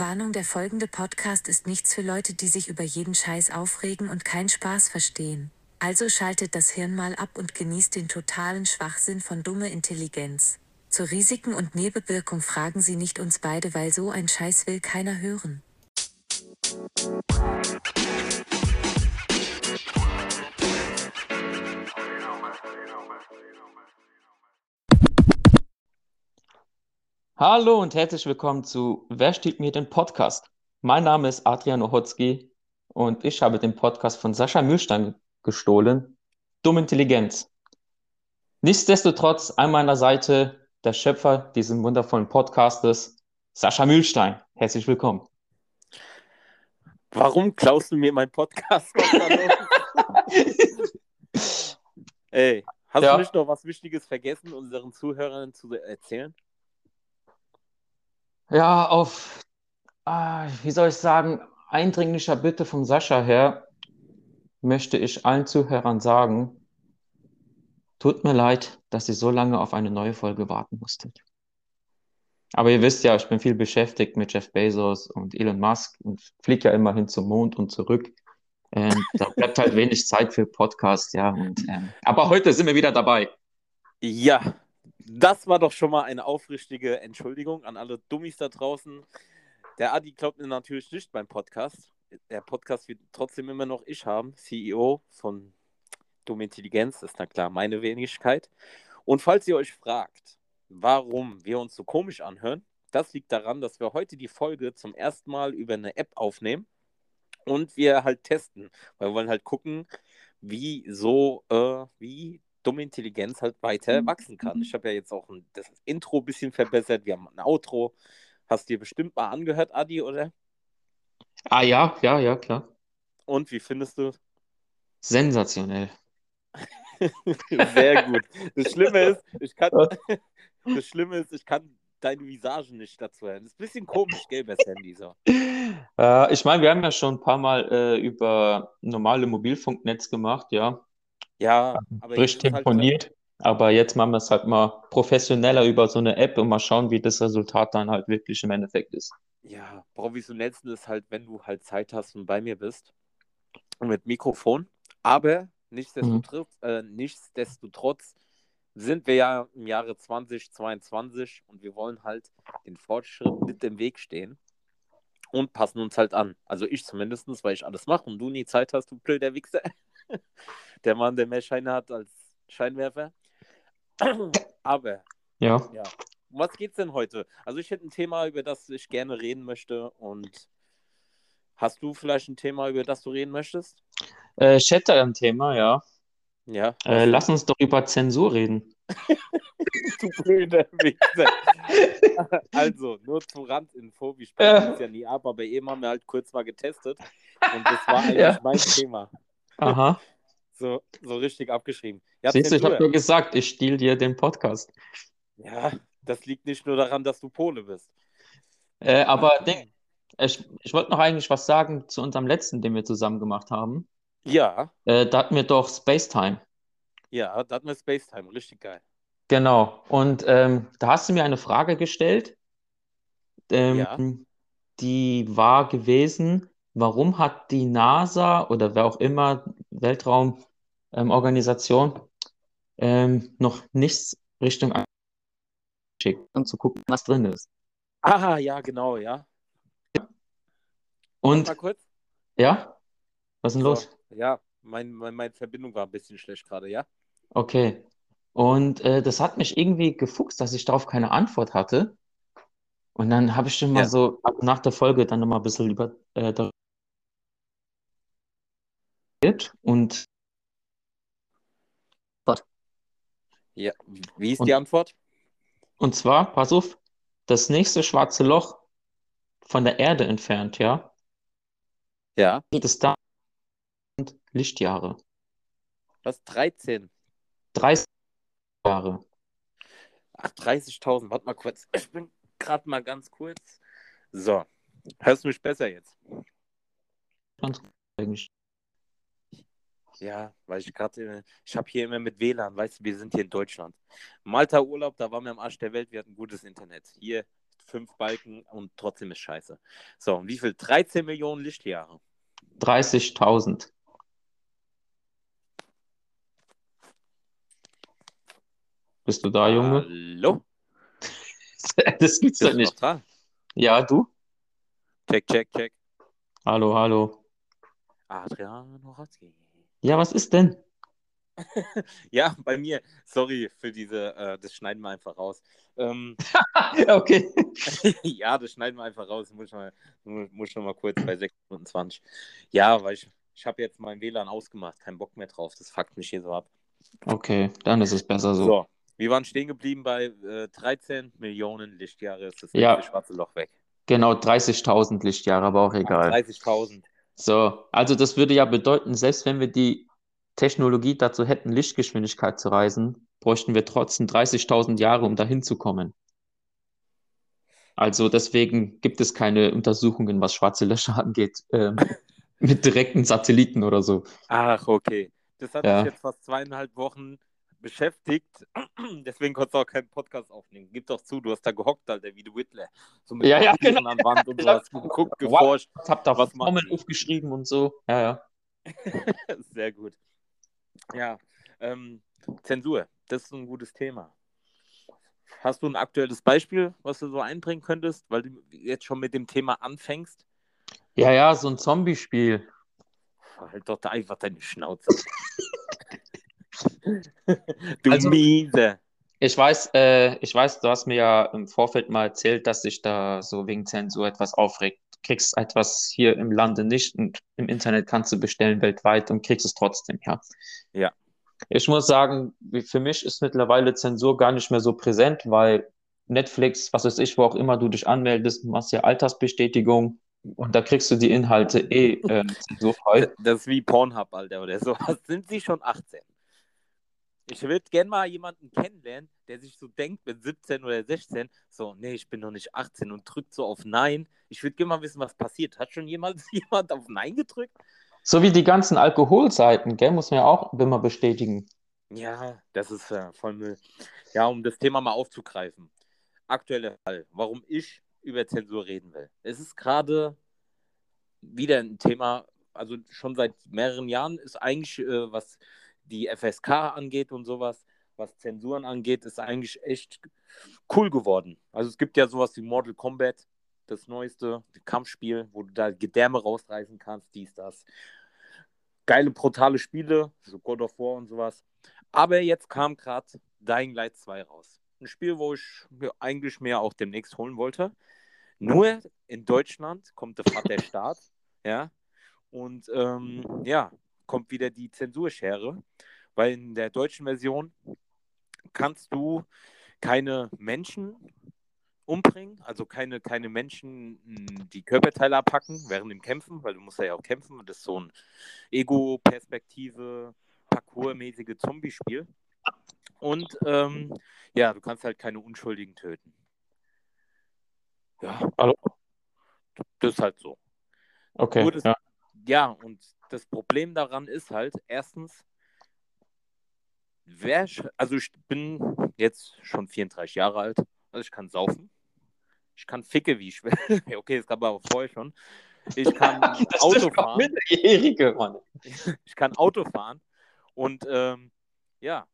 Warnung, der folgende Podcast ist nichts für Leute, die sich über jeden Scheiß aufregen und keinen Spaß verstehen. Also schaltet das Hirn mal ab und genießt den totalen Schwachsinn von dumme Intelligenz. Zu Risiken und Nebenwirkung fragen Sie nicht uns beide, weil so ein Scheiß will keiner hören. Hallo und herzlich willkommen zu Wer stiehlt mir den Podcast? Mein Name ist Adrian Ochotski und ich habe den Podcast von Sascha Mühlstein gestohlen. Dumme Intelligenz. Nichtsdestotrotz an meiner Seite der Schöpfer dieses wundervollen Podcastes, Sascha Mühlstein. Herzlich willkommen. Warum klaust du mir meinen Podcast? Ey, hast Ja. du nicht noch was Wichtiges vergessen, unseren Zuhörern zu erzählen? Ja, auf, ah, wie soll ich sagen, eindringlicher Bitte von Sascha her möchte ich allen Zuhörern sagen, tut mir leid, dass ihr so lange auf eine neue Folge warten musstet. Aber ihr wisst ja, ich bin viel beschäftigt mit Jeff Bezos und Elon Musk und fliege ja immerhin zum Mond und zurück. Ähm, da bleibt halt wenig Zeit für Podcast, ja. Und, ähm, aber heute sind wir wieder dabei. Ja, das war doch schon mal eine aufrichtige Entschuldigung an alle Dummies da draußen. Der Adi glaubt mir natürlich nicht beim Podcast. Der Podcast wird trotzdem immer noch ich haben, CEO von Dumme Intelligenz, ist na klar meine Wenigkeit. Und falls ihr euch fragt, warum wir uns so komisch anhören, das liegt daran, dass wir heute die Folge zum ersten Mal über eine App aufnehmen und wir halt testen, weil wir wollen halt gucken, wie so, äh, wie dumme Intelligenz halt weiter wachsen kann. Ich habe ja jetzt auch ein, das Intro ein bisschen verbessert, wir haben ein Outro. Hast du dir bestimmt mal angehört, Adi, oder? Ah ja, ja, ja, klar. Und wie findest du? Sensationell. Sehr gut. Das Schlimme ist, ich kann, das Schlimme ist, ich kann deine Visage nicht dazu hören. Das ist ein bisschen komisch, gell, bei Sandy so. Äh, ich meine, wir haben ja schon ein paar Mal äh, über normale Mobilfunknetz gemacht, ja. Ja, aber Frisch ist halt, temponiert. Aber jetzt machen wir es halt mal professioneller über so eine App und mal schauen, wie das Resultat dann halt wirklich im Endeffekt ist. ja, professionellsten ist halt, wenn du halt Zeit hast und bei mir bist. Und mit Mikrofon. Aber nichtsdestotrotz, äh, nichtsdestotrotz sind wir ja im Jahre 2022 und wir wollen halt den Fortschritt mit im Weg stehen und passen uns halt an. Also ich zumindest, weil ich alles mache und du nie Zeit hast, du blöder Wichser. Der Mann, der mehr Scheine hat als Scheinwerfer. Aber Ja. ja. Um was geht's denn heute? Also ich hätte ein Thema, über das ich gerne reden möchte und hast du vielleicht ein Thema, über das du reden möchtest? Äh, ich hätte ein Thema, ja. Ja. Äh, lass uns doch über Zensur reden. du blöder Wichser. also, nur zur Randinfo, wir sprechen Äh. uns ja nie ab, aber eben haben wir halt kurz mal getestet und das war eigentlich Ja. mein Thema. Aha. So, so richtig abgeschrieben. Ja, Siehst du, ich habe nur gesagt, ich stehle dir den Podcast. ja, das liegt nicht nur daran, dass du Pole bist. Äh, aber Ding, ich, ich wollte noch eigentlich was sagen zu unserem letzten, den wir zusammen gemacht haben. Ja, Äh, da hatten wir doch Spacetime. ja, da hatten wir Spacetime, richtig geil. Genau. Und ähm, da hast du mir eine Frage gestellt. Ähm, Ja. die war gewesen, warum hat die NASA oder wer auch immer, Weltraumorganisation, ähm, noch nichts Richtung geschickt, um zu gucken, was drin ist. Ah, ja, genau, ja. Und Mal kurz. ja, was ist denn los? So, ja, mein, mein, meine Verbindung war ein bisschen schlecht gerade, ja? Okay. Und äh, das hat mich irgendwie gefuchst, dass ich darauf keine Antwort hatte. Und dann habe ich schon mal Ja. so nach der Folge dann nochmal ein bisschen über äh, darüber geredet. und Ja. Wie ist Und- die Antwort? und zwar, pass auf, das nächste schwarze Loch von der Erde entfernt, ja, Ja. geht es da Lichtjahre, Was? 13? 30 Jahre. Ach, 30.000. Warte mal kurz. Ich bin gerade mal ganz kurz. So. Hörst du mich besser jetzt? Ganz eigentlich. Ja, weil ich gerade, ich habe hier immer mit WLAN, weißt du, wir sind hier in Deutschland. Malta Urlaub, da waren wir am Arsch der Welt, wir hatten gutes Internet. Hier fünf Balken und trotzdem ist scheiße. So, und wie viel? 13 Millionen Lichtjahre. 30.000. Bist du da, Junge? Hallo? Das gibt's doch nicht. Ja, du? Check, check, check. Hallo, hallo. Adriano Rotzki. Ja, was ist denn? Ja, bei mir. Sorry für diese, äh, das schneiden wir einfach raus. Ähm, Okay. ja, das schneiden wir einfach raus. Muss ich mal, mu- muss schon mal kurz bei 6 Minuten 20. Ja, weil ich, ich habe jetzt mein WLAN ausgemacht. Kein Bock mehr drauf. Das fuckt mich hier so ab. Okay, dann ist es besser so. So, wir waren stehen geblieben bei äh, 13 Millionen Lichtjahre. Ist das Ja. schwarze Loch weg. Genau, 30.000 Lichtjahre, aber auch egal. 30.000. So, also das würde ja bedeuten, selbst wenn wir die Technologie dazu hätten, Lichtgeschwindigkeit zu reisen, bräuchten wir trotzdem 30.000 Jahre, um dahin zu kommen. Also deswegen gibt es keine Untersuchungen, was schwarze Löcher angeht, ähm, mit direkten Satelliten oder so. Ach, okay. Das hat Ja. jetzt fast zweieinhalb Wochen beschäftigt. Deswegen konntest du auch keinen Podcast aufnehmen. Gib doch zu, du hast da gehockt, Alter, wie du Whitler. So mit Ja, ja, genau. an Wand und so hast geguckt, Wow. geforscht. Ich habe da Was Formeln aufgeschrieben und so. Ja, ja. Sehr gut. Ja, ähm, Zensur, das ist ein gutes Thema. Hast du ein aktuelles Beispiel, was du so einbringen könntest, weil du jetzt schon mit dem Thema anfängst? Ja, ja, so ein Zombie-Spiel. Halt doch da einfach deine Schnauze. du Also- Miese. Ich weiß, äh, ich weiß, du hast mir ja im Vorfeld mal erzählt, dass sich da so wegen Zensur etwas aufregt. Du kriegst etwas hier im Lande nicht und im Internet kannst du bestellen weltweit und kriegst es trotzdem, ja. Ja. Ich muss sagen, für mich ist mittlerweile Zensur gar nicht mehr so präsent, weil Netflix, was weiß ich, wo auch immer du dich anmeldest, machst ja Altersbestätigung und da kriegst du die Inhalte eh äh, zensurfrei. Das ist wie Pornhub, Alter, oder sowas. Sind sie schon 18? Ich würde gerne mal jemanden kennenlernen, der sich so denkt mit 17 oder 16, so, nee, ich bin noch nicht 18 und drückt so auf Nein. Ich würde gerne mal wissen, was passiert. Hat schon jemand, jemand auf Nein gedrückt? So wie die ganzen Alkoholseiten, gell, muss man ja auch immer bestätigen. Ja, das ist äh, voll Müll. Ja, um das Thema mal aufzugreifen. Aktueller Fall, warum ich über Zensur reden will. Es ist gerade wieder ein Thema, also schon seit mehreren Jahren ist eigentlich, äh, was die FSK angeht und sowas, was Zensuren angeht, ist eigentlich echt cool geworden. Also es gibt ja sowas wie Mortal Kombat, das neueste Kampfspiel, wo du da Gedärme rausreißen kannst, dies, das. Geile, brutale Spiele, so God of War und sowas. Aber jetzt kam gerade Dying Light 2 raus. Ein Spiel, wo ich mir eigentlich mehr auch demnächst holen wollte. Nur in Deutschland kommt der Vater Staat, ja, und ähm, ja, kommt wieder die Zensurschere, weil in der deutschen Version kannst du keine Menschen umbringen, also keine, keine Menschen mh, die Körperteile abhacken während dem Kämpfen, weil du musst ja auch kämpfen und das ist so ein Ego-Perspektive, Parcours-mäßige Zombie-Spiel. Und ähm, ja, du kannst halt keine Unschuldigen töten. Ja, Hallo? das ist halt so. Okay, Nur das- ja. Ja, und das Problem daran ist halt, erstens, wer, also ich bin jetzt schon 34 Jahre alt, also ich kann saufen, ich kann ficke, wie ich will. okay, das gab aber vorher schon. Ich kann Auto fahren. Minderjährige, Mann. ich kann Auto fahren und ähm, ja,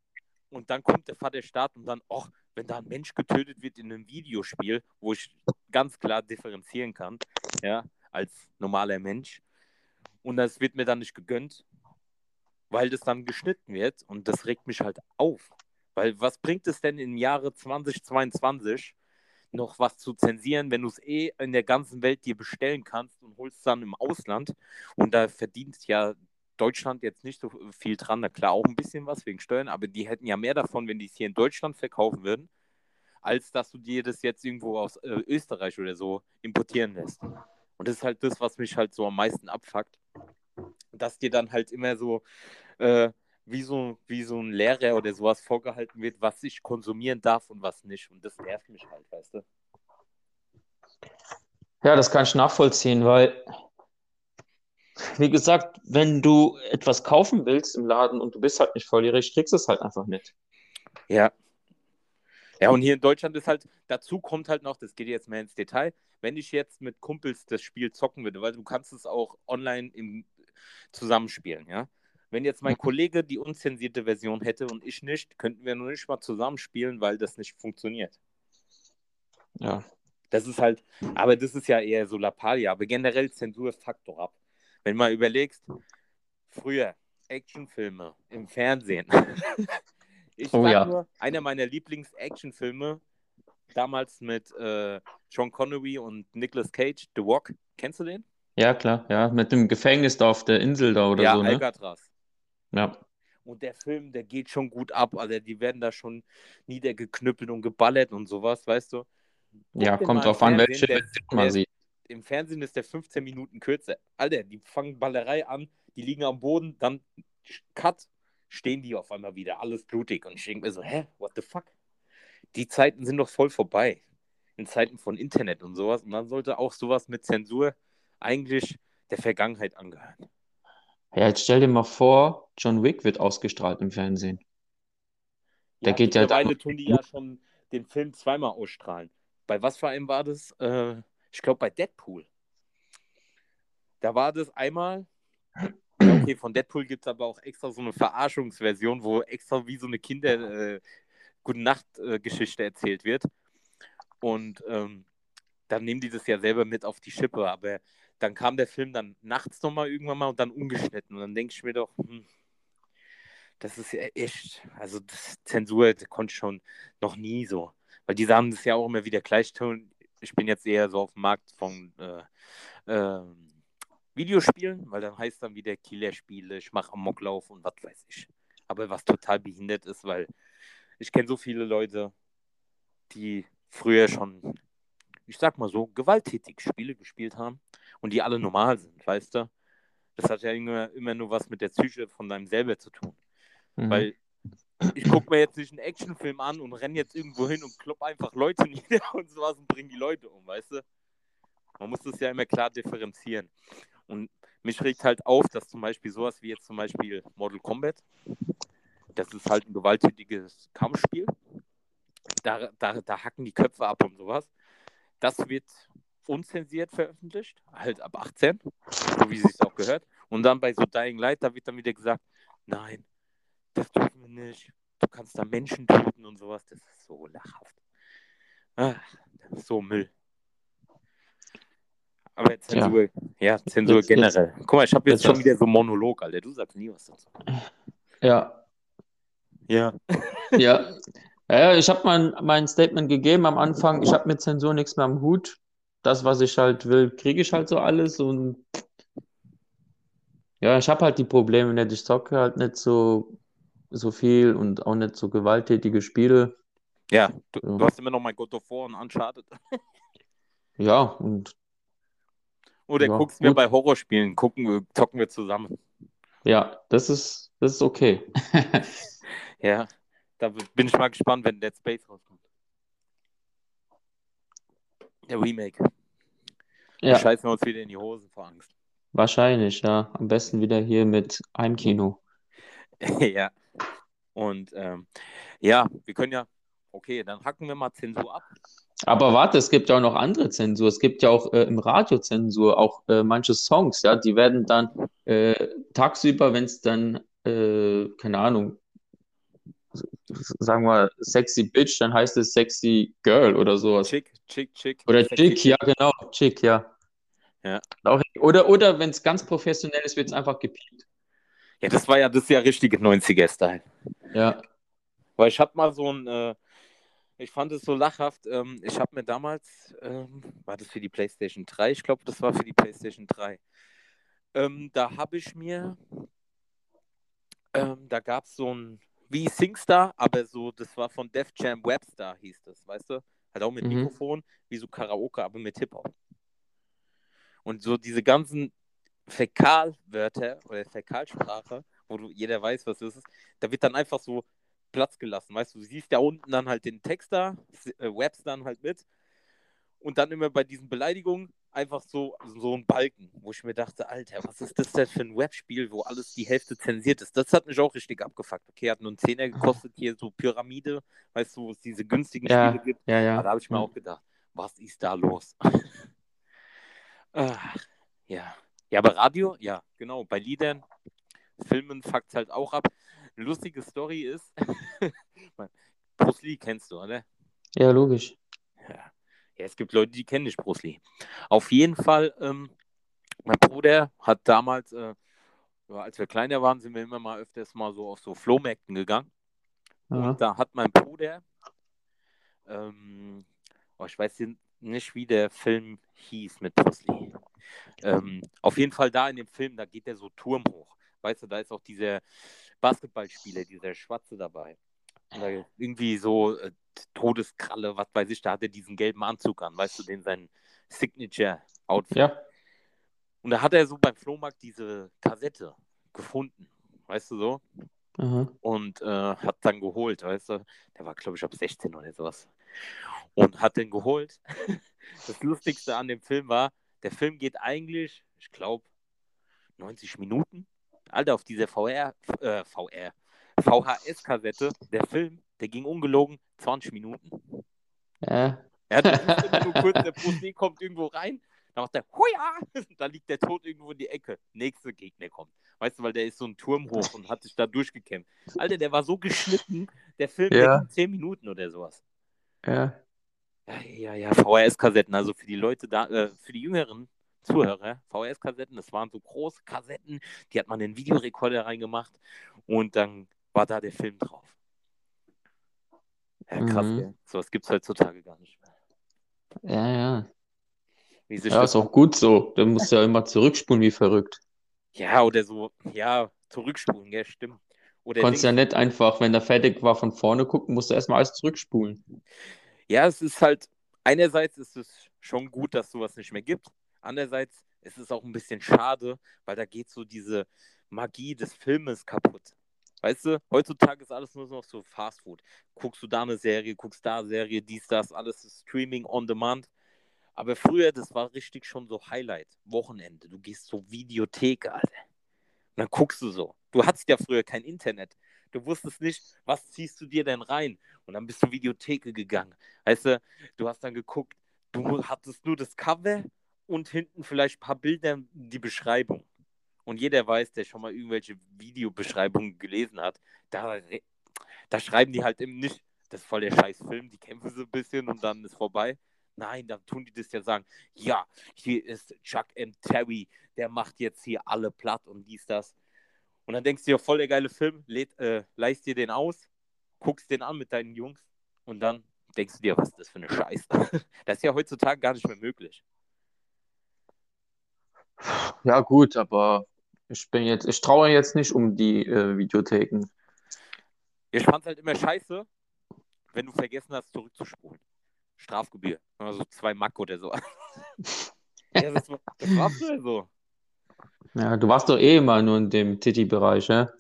und dann kommt der Vater Staat und dann, ach, wenn da ein Mensch getötet wird in einem Videospiel, wo ich ganz klar differenzieren kann, ja, als normaler Mensch, und das wird mir dann nicht gegönnt, weil das dann geschnitten wird und das regt mich halt auf. Weil was bringt es denn im Jahre 2022 noch was zu zensieren, wenn du es eh in der ganzen Welt dir bestellen kannst und holst dann im Ausland und da verdient ja Deutschland jetzt nicht so viel dran, na klar auch ein bisschen was wegen Steuern, aber die hätten ja mehr davon, wenn die es hier in Deutschland verkaufen würden, als dass du dir das jetzt irgendwo aus äh, Österreich oder so importieren lässt. Und das ist halt das, was mich halt so am meisten abfuckt, dass dir dann halt immer so äh, wie so, wie so ein Lehrer oder sowas vorgehalten wird, was ich konsumieren darf und was nicht. Und das nervt mich halt, weißt du? Ja, das kann ich nachvollziehen, weil, wie gesagt, wenn du etwas kaufen willst im Laden und du bist halt nicht volljährig, kriegst du es halt einfach nicht. Ja. Ja, und hier in Deutschland ist halt, dazu kommt halt noch, das geht jetzt mehr ins Detail, wenn ich jetzt mit Kumpels das Spiel zocken würde, weil du kannst es auch online im, zusammenspielen, ja. Wenn jetzt mein Kollege die unzensierte Version hätte und ich nicht, könnten wir noch nicht mal zusammenspielen, weil das nicht funktioniert. Ja. Das ist halt, aber das ist ja eher so Lappalia, aber generell Zensur fuckt doch ab. Wenn du mal überlegst, früher Actionfilme im Fernsehen. ich Oh ja. nur, einer meiner Lieblings-Actionfilme, damals mit äh, Sean Connery und Nicolas Cage, The Walk. Kennst du den? Ja, klar, ja. Mit dem Gefängnis da auf der Insel da oder ja, so, ne? Alcatraz. Ja. Und der Film, der geht schon gut ab, Alter. Die werden da schon niedergeknüppelt und geballert und sowas, weißt du? Guck Ja, kommt drauf an, welche der- man sieht. Im Fernsehen ist der 15 Minuten kürzer. Alter, die fangen Ballerei an, die liegen am Boden, dann Cut, stehen die auf einmal wieder, alles blutig. Und ich denke mir so, hä, what the fuck? Die Zeiten sind doch voll vorbei. In Zeiten von Internet und sowas. Und dann sollte auch sowas mit Zensur eigentlich der Vergangenheit angehören. Ja, jetzt stell dir mal vor, John Wick wird ausgestrahlt im Fernsehen. Der geht ja mittlerweile dann- tun die ja schon den Film zweimal ausstrahlen. Bei was für einem war das? Äh, ich glaube bei Deadpool. Da war das einmal. Okay, von Deadpool gibt es aber auch extra so eine Verarschungsversion, wo extra wie so eine Kinder äh, Gute Nacht äh, Geschichte erzählt wird. Und ähm, dann nehmen die das ja selber mit auf die Schippe, aber dann kam der Film dann nachts nochmal irgendwann mal und dann umgeschnitten. Und dann denke ich mir doch, hm, das ist ja echt, also das Zensur das konnte schon noch nie so. Weil die haben das ja auch immer wieder gleich tun. Ich bin jetzt eher so auf dem Markt von äh, ähm, Videospielen, weil dann heißt dann wieder Killerspiele, ich mache Amoklauf und was weiß ich. Aber was total behindert ist, weil ich kenne so viele Leute, die früher schon, ich sag mal so, gewalttätig Spiele gespielt haben und die alle normal sind, weißt du? Das hat ja immer, immer nur was mit der Psyche von deinem selber zu tun. Mhm. Weil ich gucke mir jetzt nicht einen Actionfilm an und renne jetzt irgendwo hin und klopp einfach Leute nieder und sowas und bringe die Leute um, weißt du? Man muss das ja immer klar differenzieren. Und mich regt halt auf, dass zum Beispiel sowas wie jetzt zum Beispiel Mortal Kombat, das ist halt ein gewalttätiges Kampfspiel. Da, da, da hacken die Köpfe ab und sowas. Das wird unzensiert veröffentlicht, halt ab 18, so wie es auch gehört. Und dann bei so Dying Light, da wird dann wieder gesagt, nein, das dürfen wir nicht. Du kannst da Menschen töten und sowas. Das ist so lachhaft. Ah, das ist so Müll. Aber Zensur, ja, Zensur Jetzt- generell. Guck mal, ich habe jetzt jetzt schon wieder so Monolog, Alter. Du sagst nie was dazu. Ja, Ja. ja. Ja, ich habe mein, mein Statement gegeben am Anfang. Ich habe mit Zensur nichts mehr am Hut. Das, was ich halt will, kriege ich halt so alles. Und ja, ich habe halt die Probleme nicht. Ich zocke halt nicht so, so viel und auch nicht so gewalttätige Spiele. Ja, du, Ja. du hast immer noch mal God of War und Uncharted. Ja, und Oder Ja, guckst mir gut. bei Horrorspielen, gucken wir, zocken wir zusammen. ja, das ist, das ist okay. Ja, da bin ich mal gespannt, wenn Dead Space rauskommt. Der Remake. Ja, Wir scheißen uns wieder in die Hosen vor Angst. wahrscheinlich, ja. Am besten wieder hier mit Heimkino. ja. Und ähm, ja, wir können ja, okay, dann hacken wir mal Zensur ab. Aber warte, es gibt ja auch noch andere Zensur. Es gibt ja auch äh, im Radio Zensur, auch äh, manche Songs, ja, die werden dann äh, tagsüber, wenn es dann, äh, keine Ahnung, sagen wir Sexy Bitch, dann heißt es Sexy Girl oder sowas. Chick, chick, chick. Oder Sexy Chick, ja, genau, Chick, ja. Ja. Oder oder wenn es ganz professionell ist, wird es einfach gepiept. Ja, das war ja, das ist ja richtige 90er-Style. Ja. Weil ich hatte mal so ein, äh, ich fand es so lachhaft, ähm, ich habe mir damals, ähm, war das für die PlayStation 3? Ich glaube, das war für die PlayStation 3. Ähm, da habe ich mir, ähm, da gab es so ein, wie SingStar, aber so, das war von Def Jam Webstar hieß das, weißt du? Hat auch mit Mhm. Mikrofon, wie so Karaoke, aber mit Hip-Hop. Und so diese ganzen Fäkalwörter oder Fäkalsprache, wo du, jeder weiß, was das ist, da wird dann einfach so Platz gelassen. Weißt du, du siehst da unten dann halt den Text da, äh, Webs dann halt mit. Und dann immer bei diesen Beleidigungen einfach so, so ein Balken, wo ich mir dachte, Alter, was ist das denn für ein Webspiel, wo alles die Hälfte zensiert ist? Das hat mich auch richtig abgefuckt. Okay, hat nur einen Zehner gekostet, hier so Pyramide, weißt du, wo es diese günstigen Ja, Spiele gibt. ja, ja. Da habe ich mir Ja. auch gedacht, was ist da los? Ach, ja. Ja, aber Radio, ja, genau, bei Liedern, Filmen fuckt halt auch ab. Eine lustige Story ist, Bruce Lee kennst du, oder? Ja, logisch. Ja. ja, es gibt Leute, die kennen nicht Bruce Lee. Auf jeden Fall, ähm, mein Bruder hat damals, äh, als wir kleiner waren, sind wir immer mal öfters mal so auf so Flohmärkten gegangen. Ja. Und da hat mein Bruder, ähm, oh, ich weiß nicht, wie der Film hieß mit Bruce Lee. Ähm, auf jeden Fall da in dem Film, da geht der so Turm hoch. Weißt du, da ist auch dieser Basketballspieler, dieser Schwarze dabei. Irgendwie so äh, Todeskralle, was weiß ich, da hat er diesen gelben Anzug an, weißt du, den sein Signature-Outfit. Ja. Und da hat er so beim Flohmarkt diese Kassette gefunden, weißt du so? Aha. und äh, hat dann geholt, weißt du? Der war, glaube ich, ab 16 oder sowas. Und hat den geholt. Das Lustigste an dem Film war, der Film geht eigentlich, ich glaube, 90 Minuten. Alter, auf dieser VR, äh, VR, VHS-Kassette, der Film, der ging ungelogen 20 Minuten. Ja. Er hat nur kurz, der Lee kommt irgendwo rein, dann macht er, Huja! Da liegt der Tod irgendwo in die Ecke. Nächster Gegner kommt. Weißt du, weil der ist so ein Turm hoch und hat sich da durchgekämpft. Alter, der war so geschnitten, der Film, Ja. der ging 10 Minuten oder sowas. Ja. Ja, ja, ja, VHS-Kassetten, also für die Leute da, äh, für die jüngeren Zuhörer, VHS-Kassetten, das waren so große Kassetten, die hat man in den Videorekorder reingemacht und dann war da der Film drauf. Ja, krass, Mhm. gell? Sowas gibt es heutzutage gar nicht mehr. Ja, ja. Sich Ja, das ist auch gut so. Du musst ja immer zurückspulen wie verrückt. Ja, oder so, ja, zurückspulen, gell, stimmt. Oder Du konntest ja nicht einfach, wenn der fertig war, von vorne gucken, musst du erstmal alles zurückspulen. ja, es ist halt, einerseits ist es schon gut, dass sowas nicht mehr gibt. Andererseits ist es auch ein bisschen schade, weil da geht so diese Magie des Filmes kaputt. Weißt du, heutzutage ist alles nur noch so Fast Food. Guckst du da eine Serie, guckst da eine Serie, dies, das, alles ist Streaming on demand. Aber früher, das war richtig schon so Highlight. Wochenende. Du gehst zur Videothek, Alter. Und dann guckst du so. Du hattest ja früher kein Internet. Du wusstest nicht, was ziehst du dir denn rein? Und dann bist du Videotheke gegangen. Weißt du, du hast dann geguckt, du hattest nur das Cover und hinten vielleicht ein paar Bilder, die Beschreibung. Und jeder weiß, der schon mal irgendwelche Videobeschreibungen gelesen hat, da, da schreiben die halt eben nicht, das ist voll der scheiß Film, die kämpfen so ein bisschen und dann ist vorbei. Nein, dann tun die das ja sagen, ja, hier ist Chuck M. Terry, der macht jetzt hier alle platt und dies, das. Und dann denkst du dir, voll der geile Film, äh, leist dir den aus, guckst den an mit deinen Jungs und dann denkst du dir, was ist das für eine Scheiße. Das ist ja heutzutage gar nicht mehr möglich. Ja, gut, aber ich bin jetzt, ich traue jetzt nicht um die äh, Videotheken. Ich fand es halt immer scheiße, wenn du vergessen hast, zurückzuspulen. Strafgebühr. Also zwei Mack oder so. ja, das war, das war früher so. Ja, du warst doch eh immer nur in dem Titi-Bereich, ja?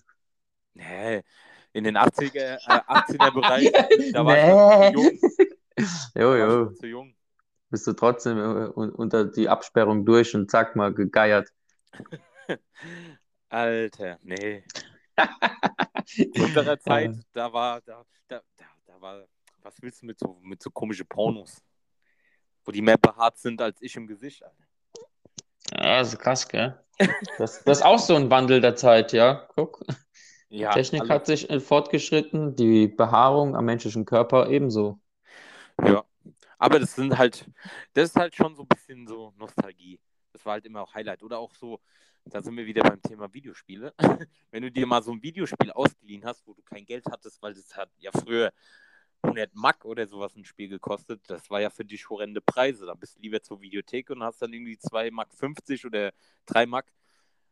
Nee, in den 80er, äh, 18er-Bereich, da war ich noch zu jung. Jo, jo. zu jung. Bist du trotzdem äh, un- unter die Absperrung durch und zack mal gegeiert. Alter, nee. In unserer Zeit, da war, da, da, da, war, was willst du mit so, mit so komische Pornos? Wo die mehr behaart sind als ich im Gesicht, Alter. Ja, das ist krass, gell? Das, das ist auch so ein Wandel der Zeit, ja. Guck, Ja, Technik alles- hat sich äh, fortgeschritten, die Behaarung am menschlichen Körper ebenso. Ja. Aber das sind halt, das ist halt schon so ein bisschen so Nostalgie. Das war halt immer auch Highlight. Oder auch so, da sind wir wieder beim Thema Videospiele. Wenn du dir mal so ein Videospiel ausgeliehen hast, wo du kein Geld hattest, weil das hat ja früher 100 Mack oder sowas ein Spiel gekostet, das war ja für dich horrende Preise. Da bist du lieber zur Videothek und hast dann irgendwie 2 Mack 50 oder 3 Mack.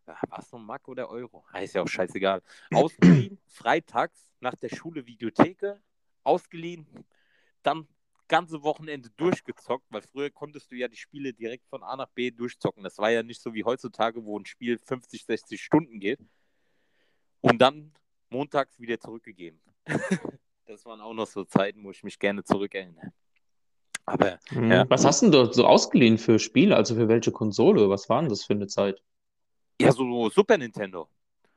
Ja, war es noch Mack oder Euro? Ah, ist ja auch scheißegal. Ausgeliehen, freitags nach der Schule Videotheke, ausgeliehen, dann ganze Wochenende durchgezockt, weil früher konntest du ja die Spiele direkt von A nach B durchzocken. Das war ja nicht so wie heutzutage, wo ein Spiel 50, 60 Stunden geht. Und dann montags wieder zurückgegeben. das waren auch noch so Zeiten, wo ich mich gerne zurückerinnere. Aber Mhm. Ja. Was hast du denn dort so ausgeliehen für Spiele? Also für welche Konsole? Was war denn das für eine Zeit? ja, so Super Nintendo.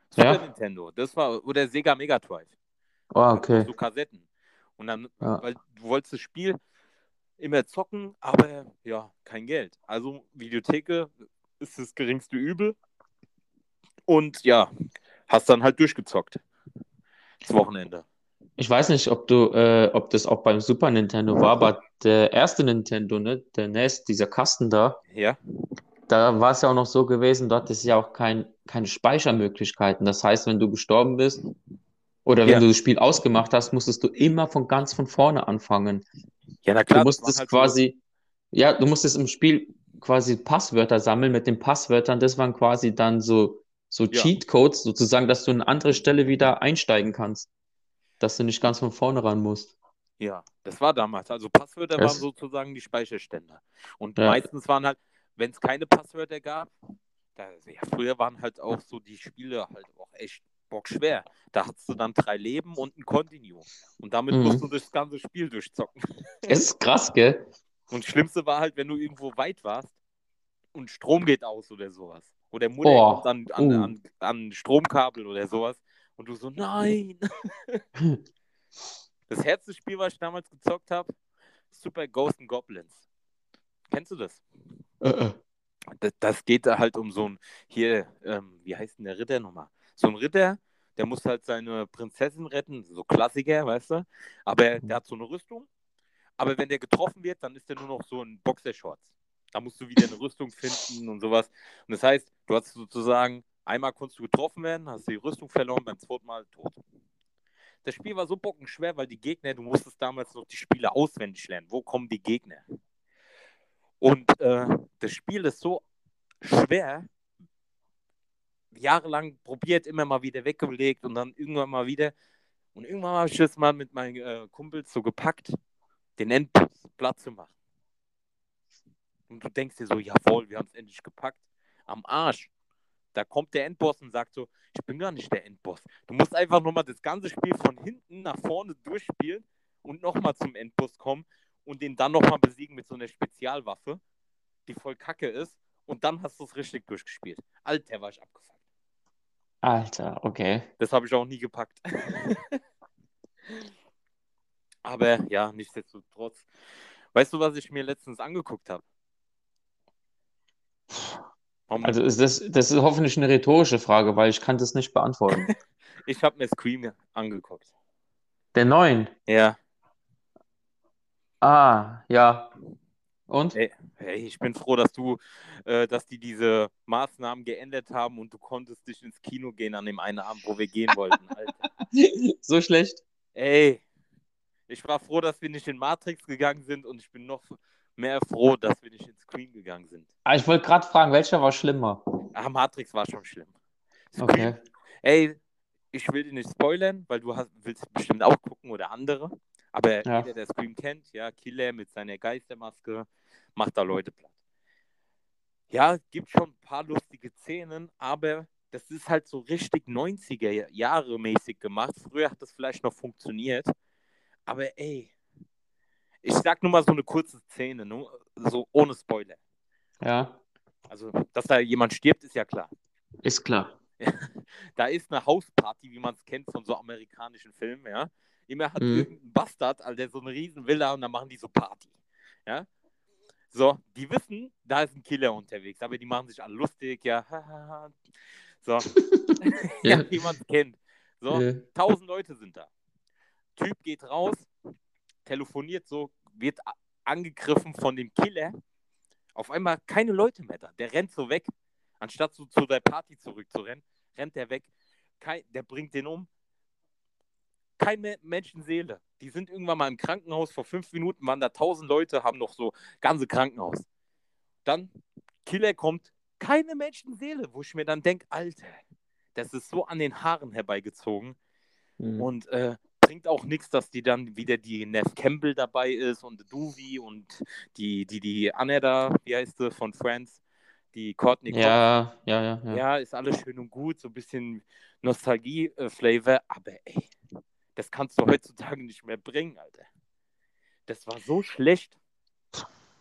Super Ja. Nintendo. Das war, oder Sega Mega Drive. Ah, okay. So Kassetten. Und dann, Ja. weil du wolltest das Spiel immer zocken, aber ja, kein Geld. Also Videotheke ist das geringste Übel. Und ja, hast dann halt durchgezockt. Das Wochenende. Ich weiß nicht, ob du, äh, ob das auch beim Super Nintendo war, aber der erste Nintendo, ne, der NES, dieser Kasten da, Ja, da war es ja auch noch so gewesen, dort ist ja auch kein, keine Speichermöglichkeiten. Das heißt, wenn du gestorben bist oder wenn Ja. du das Spiel ausgemacht hast, musstest du immer von ganz von vorne anfangen. ja, na Du klar. das musstest halt so- quasi, ja, du musstest im Spiel quasi Passwörter sammeln mit den Passwörtern. Das waren quasi dann so, so Ja. Cheatcodes sozusagen, dass du an eine andere Stelle wieder einsteigen kannst. Dass du nicht ganz von vorne ran musst. Ja, das war damals. Also Passwörter Das- waren sozusagen die Speicherstände. Und Ja. meistens waren halt, wenn es keine Passwörter gab, da, ja, früher waren halt auch so die Spiele halt auch echt bockschwer. Da hattest du dann drei Leben und ein Continue. Und damit Mhm. musst du das ganze Spiel durchzocken. Es ist krass, gell? Und das Schlimmste war halt, wenn du irgendwo weit warst und Strom geht aus oder sowas. Oder Mutter Oh, kommt an, an, uh. an, an Stromkabel oder sowas. Und du so, nein. Das härteste Spiel, was ich damals gezockt habe, Super Ghost and Goblins. Kennst du das? Äh, äh. das? Das geht da halt um so ein, hier, ähm, wie heißt denn der Ritter nochmal? So ein Ritter, der muss halt seine Prinzessin retten, so Klassiker, weißt du? Aber der hat so eine Rüstung. Aber wenn der getroffen wird, dann ist der nur noch so ein Boxershorts. Da musst du wieder eine Rüstung finden und sowas. Und das heißt, du hast sozusagen, einmal konntest du getroffen werden, hast die Rüstung verloren, beim zweiten Mal tot. Das Spiel war so bockenschwer, weil die Gegner, du musstest damals noch die Spiele auswendig lernen. Wo kommen die Gegner? Und äh, das Spiel ist so schwer, jahrelang probiert, immer mal wieder weggelegt und dann irgendwann mal wieder. Und irgendwann habe ich das mal mit meinen äh, Kumpels so gepackt, den Endboss platt zu machen. Und du denkst dir so, jawohl, wir haben es endlich gepackt. Am Arsch. Da kommt der Endboss und sagt so, ich bin gar nicht der Endboss. Du musst einfach nochmal das ganze Spiel von hinten nach vorne durchspielen und nochmal zum Endboss kommen und den dann nochmal besiegen mit so einer Spezialwaffe, die voll kacke ist. Und dann hast du es richtig durchgespielt. Alter, war ich abgefuckt. Alter, okay. Das habe ich auch nie gepackt. Aber ja, nichtsdestotrotz. Weißt du, was ich mir letztens angeguckt habe? Also ist das, das ist hoffentlich eine rhetorische Frage, weil ich kann das nicht beantworten. ich habe mir Scream angeguckt. Der neuen. Ja. Ah, ja. Und? Ey. Hey, ich bin froh, dass du, äh, dass die diese Maßnahmen geändert haben und du konntest dich ins Kino gehen an dem einen Abend, wo wir gehen wollten. So schlecht? Ey, ich war froh, dass wir nicht in Matrix gegangen sind und ich bin noch mehr froh, dass wir nicht in Scream gegangen sind. Ah, ich wollte gerade fragen, welcher war schlimmer? Ah, Matrix war schon schlimm. Scream, Okay. Ey, ich will dir nicht spoilern, weil du hast, willst bestimmt auch gucken oder andere. Aber Ja. jeder, der Scream kennt, ja, Killer mit seiner Geistermaske, macht da Leute platt. Ja, es gibt schon ein paar lustige Szenen, aber das ist halt so richtig 90er Jahre mäßig gemacht. Früher hat das vielleicht noch funktioniert. Aber ey, ich sag nur mal so eine kurze Szene, nur, so ohne Spoiler. Ja, Also, dass da jemand stirbt, ist ja klar. ist klar. Da ist eine Hausparty, wie man es kennt von so amerikanischen Filmen, ja. Immer hat Mhm. irgendein Bastard, Alter, so eine riesen Villa und dann machen die so Party. Ja. So, die wissen, da ist ein Killer unterwegs, aber die machen sich alle lustig, ja. So, ja, Ja. wie man es kennt. So, Ja. tausend Leute sind da. Typ geht raus, telefoniert so, wird angegriffen von dem Killer. Auf einmal keine Leute mehr da. Der rennt so weg. Anstatt so zu der Party zurückzurennen, rennt der weg. Kein, der bringt den um. Keine Menschenseele. Die sind irgendwann mal im Krankenhaus. Vor fünf Minuten waren da tausend Leute, haben noch so ganze Krankenhaus. Dann Killer kommt, keine Menschenseele, wo ich mir dann denke, Alter, das ist so an den Haaren herbeigezogen. Mhm. Und äh, bringt auch nichts, dass die dann wieder die Neff Campbell dabei ist und Duvi und die, die, die Anna da, wie heißt sie, von Friends, die Courtney. Ja, ja, ja, ja. Ja, ist alles schön und gut, so ein bisschen Nostalgie-Flavor, aber ey, das kannst du heutzutage nicht mehr bringen, Alter. Das war so schlecht.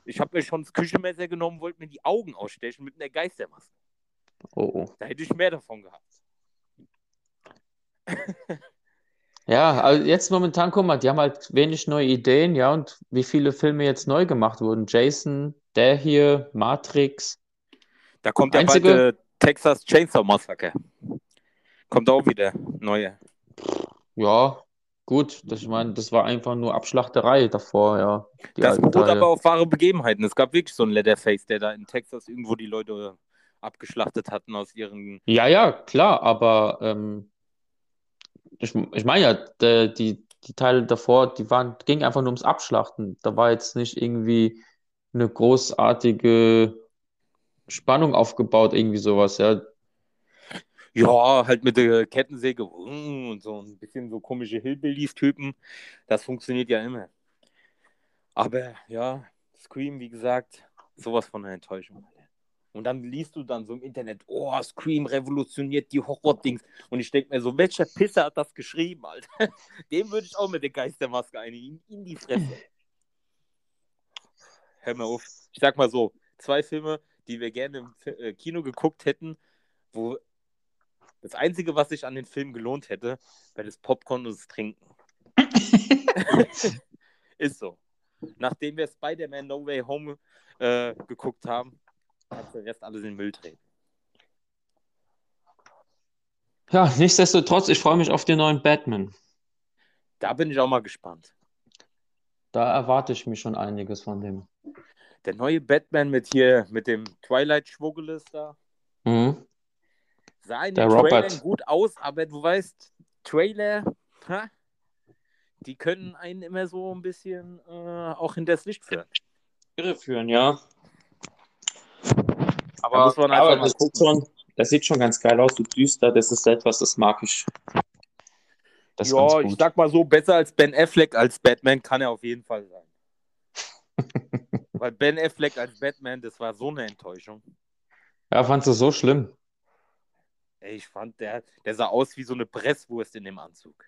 Ich habe mir schon das Küchenmesser genommen, wollte mir die Augen ausstechen mit einer Geistermaske. Oh, oh. Da hätte ich mehr davon gehabt. Ja, also jetzt momentan, guck mal, die haben halt wenig neue Ideen, ja, und wie viele Filme jetzt neu gemacht wurden. Jason, der hier, Matrix. Da kommt ja Einzige- bald äh, Texas Chainsaw Massacre. Kommt auch wieder neue. Ja, gut, das, ich meine, das war einfach nur Abschlachterei davor, ja. Das beruht Teile. aber auf wahre Begebenheiten. Es gab wirklich so einen Leatherface, der da in Texas irgendwo die Leute abgeschlachtet hatten aus ihren. Ja, ja, klar, aber ähm, ich, ich meine ja, der, die, die Teile davor, die waren, ging einfach nur ums Abschlachten. Da war jetzt nicht irgendwie eine großartige Spannung aufgebaut, irgendwie sowas, ja. Ja, halt mit der Kettensäge und so ein bisschen so komische Hillbillies-Typen. Das funktioniert ja immer. Aber ja, Scream, wie gesagt, sowas von einer Enttäuschung. Und dann liest du dann so im Internet, oh, Scream revolutioniert die Horror-Dings. Und ich denke mir so, welcher Pisser hat das geschrieben, Alter? Dem würde ich auch mit der Geistermaske eine in, die Fresse. Hör mal auf. Ich sag mal so, zwei Filme, die wir gerne im äh, Kino geguckt hätten, wo das Einzige, was sich an den Film gelohnt hätte, wäre das Popcorn und das Trinken. Ist so. Nachdem wir Spider-Man No Way Home äh, geguckt haben, kannst du den Rest alles in den Müll treten. Ja, nichtsdestotrotz, ich freue mich auf den neuen Batman. Da bin ich auch mal gespannt. Da erwarte ich mir schon einiges von dem. Der neue Batman mit hier, mit dem Twilight-Schwuggeles da, Mhm. Sah in Der den Trailern Robert. gut aus, aber du weißt, Trailer, ha, die können einen immer so ein bisschen äh, auch hinters Licht führen. Irreführen, ja. Da muss man aber das sieht schon, das sieht schon ganz geil aus, so düster, das ist etwas, das mag ich. Das ja, ich sag mal so, besser als Ben Affleck als Batman kann er auf jeden Fall sein. Weil Ben Affleck als Batman, das war so eine Enttäuschung. Ja, fandst du so schlimm? Ey, ich fand, der, der sah aus wie so eine Presswurst in dem Anzug.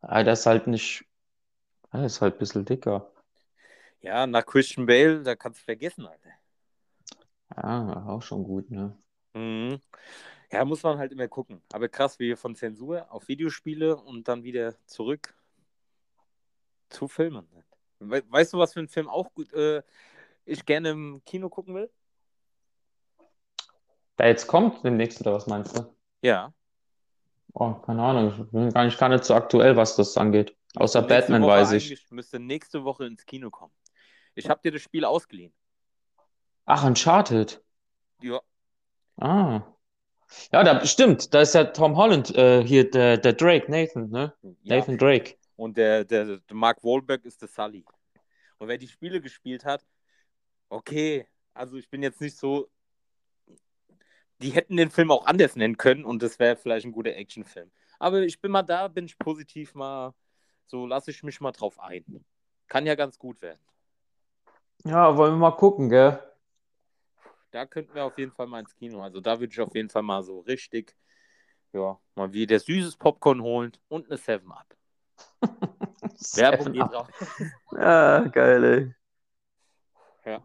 Ah, der ist halt nicht, er ist halt ein bisschen dicker. Ja, nach Christian Bale, da kannst du vergessen, Alter. Ja, auch schon gut, ne? Mhm. Ja, muss man halt immer gucken. Aber krass, wie wir von Zensur auf Videospiele und dann wieder zurück zu Filmen. We weißt du, was für ein Film auch gut äh, ich gerne im Kino gucken will? Der jetzt kommt demnächst, oder was meinst du? Ja. Oh, keine Ahnung, ich bin gar nicht, gar nicht so aktuell, was das angeht. Außer Nächste Batman Woche weiß ich. Müsste nächste Woche ins Kino kommen. Ich habe dir das Spiel ausgeliehen. Ach, Uncharted. Ja. Ah. Ja, da stimmt, da ist ja Tom Holland, äh, hier der, der Drake, Nathan, ne? ja. Nathan Drake. Und der, der, der Mark Wahlberg ist der Sully. Und wer die Spiele gespielt hat, okay, also ich bin jetzt nicht so. Die hätten den Film auch anders nennen können und das wäre vielleicht ein guter Actionfilm. Aber ich bin mal da, bin ich positiv mal, so lasse ich mich mal drauf ein. Kann ja ganz gut werden. Ja, wollen wir mal gucken, gell? Da könnten wir auf jeden Fall mal ins Kino. Also da würde ich auf jeden Fall mal so richtig, ja, mal wieder süßes Popcorn holen und eine 7-Up. Werbung Seven geht Up. raus. Ja, geil, ey. Ja.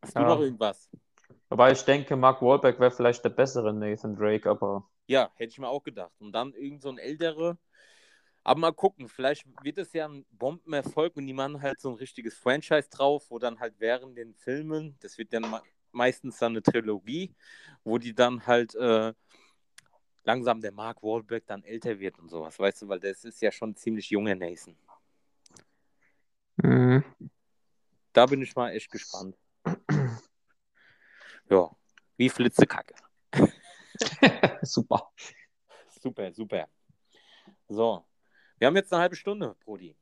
Hast du Ja. noch irgendwas? Wobei ich denke, Mark Wahlberg wäre vielleicht der bessere Nathan Drake, aber Ja, hätte ich mir auch gedacht. Und dann irgend so ein ältere. Aber mal gucken, vielleicht wird es ja ein Bombenerfolg und die machen halt so ein richtiges Franchise drauf, wo dann halt während den Filmen, das wird dann me- meistens dann eine Trilogie, wo die dann halt äh, langsam der Mark Wahlberg dann älter wird und sowas, weißt du, weil das ist ja schon ein ziemlich junger Nathan. Mhm. Da bin ich mal echt gespannt. Ja, wie Flitzekacke. super. Super, super. So, wir haben jetzt eine halbe Stunde, Brody.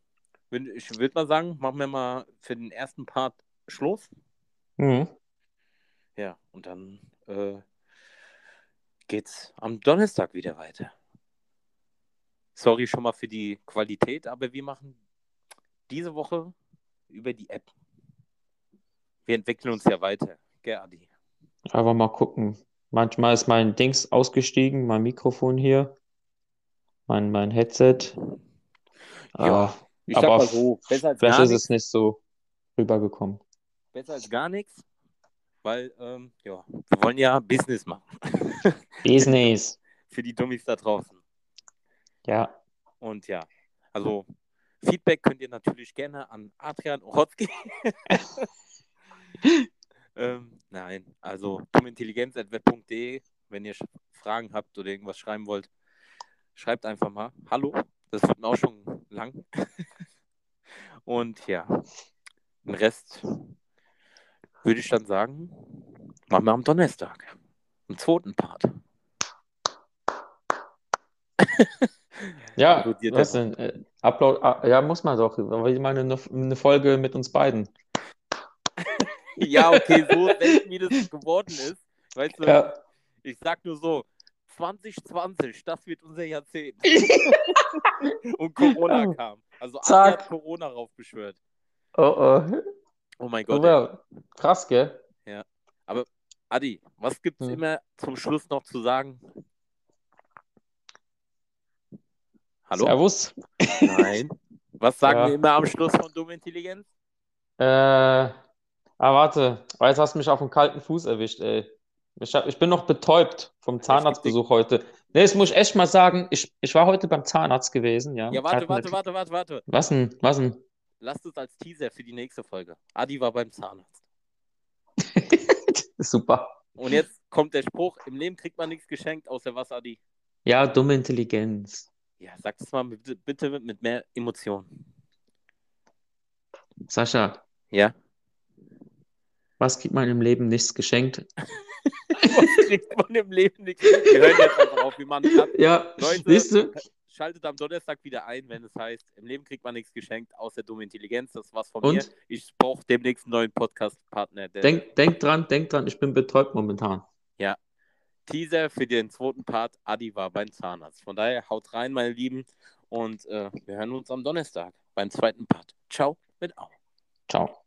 Ich würde mal sagen, machen wir mal für den ersten Part Schluss. Mhm. Ja, und dann äh, geht's am Donnerstag wieder weiter. Sorry schon mal für die Qualität, aber wir machen diese Woche über die App. Wir entwickeln uns ja weiter. Gell, Adi? Aber mal gucken. Manchmal ist mein Dings ausgestiegen, mein Mikrofon hier, mein, mein Headset. Ja, Ah, Ich sag aber mal so, besser als vielleicht gar ist nichts. es nicht so rübergekommen. Besser als gar nichts, weil ähm, ja, wir wollen ja Business machen. Business. Für die Dummies da draußen. Ja. Und ja, also Feedback könnt ihr natürlich gerne an Adrian Ochotski. ähm, nein, also dummintelligenz.web.de, wenn ihr Fragen habt oder irgendwas schreiben wollt, schreibt einfach mal. Hallo, das wird mir auch schon lang. Und ja, den Rest würde ich dann sagen, machen wir am Donnerstag, im zweiten Part. Ja, was denn? Äh, Upload, ah, ja, muss man doch. Ich meine, eine, eine Folge mit uns beiden. Ja, okay, so selten wie das geworden ist. Weißt du, Ja. ich sag nur so, 2020, das wird unser Jahrzehnt. Und Corona kam. Also Zack. hat Corona raufbeschwört. Oh, oh. Oh mein oh Gott. ja. Krass, gell? Adi, was gibt's Hm. immer zum Schluss noch zu sagen? Hallo? Servus. Nein. Was sagen Ja. wir immer am Schluss von Dumme Intelligenz? Äh, ah, warte. Oh, jetzt hast du mich auf dem kalten Fuß erwischt, ey. Ich, hab, ich bin noch betäubt vom Zahnarztbesuch heute. Nee, das muss ich echt mal sagen. Ich, ich war heute beim Zahnarzt gewesen, ja. Ja, warte, warte, warte, warte, warte. Was denn? Was denn? Lasst es als Teaser für die nächste Folge. Adi war beim Zahnarzt. Super. Und jetzt kommt der Spruch, im Leben kriegt man nichts geschenkt, außer was, Adi? Ja, dumme Intelligenz. Ja, sag es mal bitte, bitte mit mehr Emotion. Sascha, Ja? Was kriegt man im Leben nichts geschenkt? Was kriegt man im Leben nichts? Wir hören jetzt einfach auf, wie man. Ja, Leute? Schaltet am Donnerstag wieder ein, wenn es heißt, im Leben kriegt man nichts geschenkt, außer dumme Intelligenz. Das war's von Und? mir. Ich brauche demnächst einen neuen Podcast-Partner. Denk, denk dran, denk dran, ich bin betäubt momentan. Teaser für den zweiten Part. Adi war beim Zahnarzt. Von daher haut rein, meine Lieben. Und äh, wir hören uns am Donnerstag beim zweiten Part. Ciao mit Au. Ciao.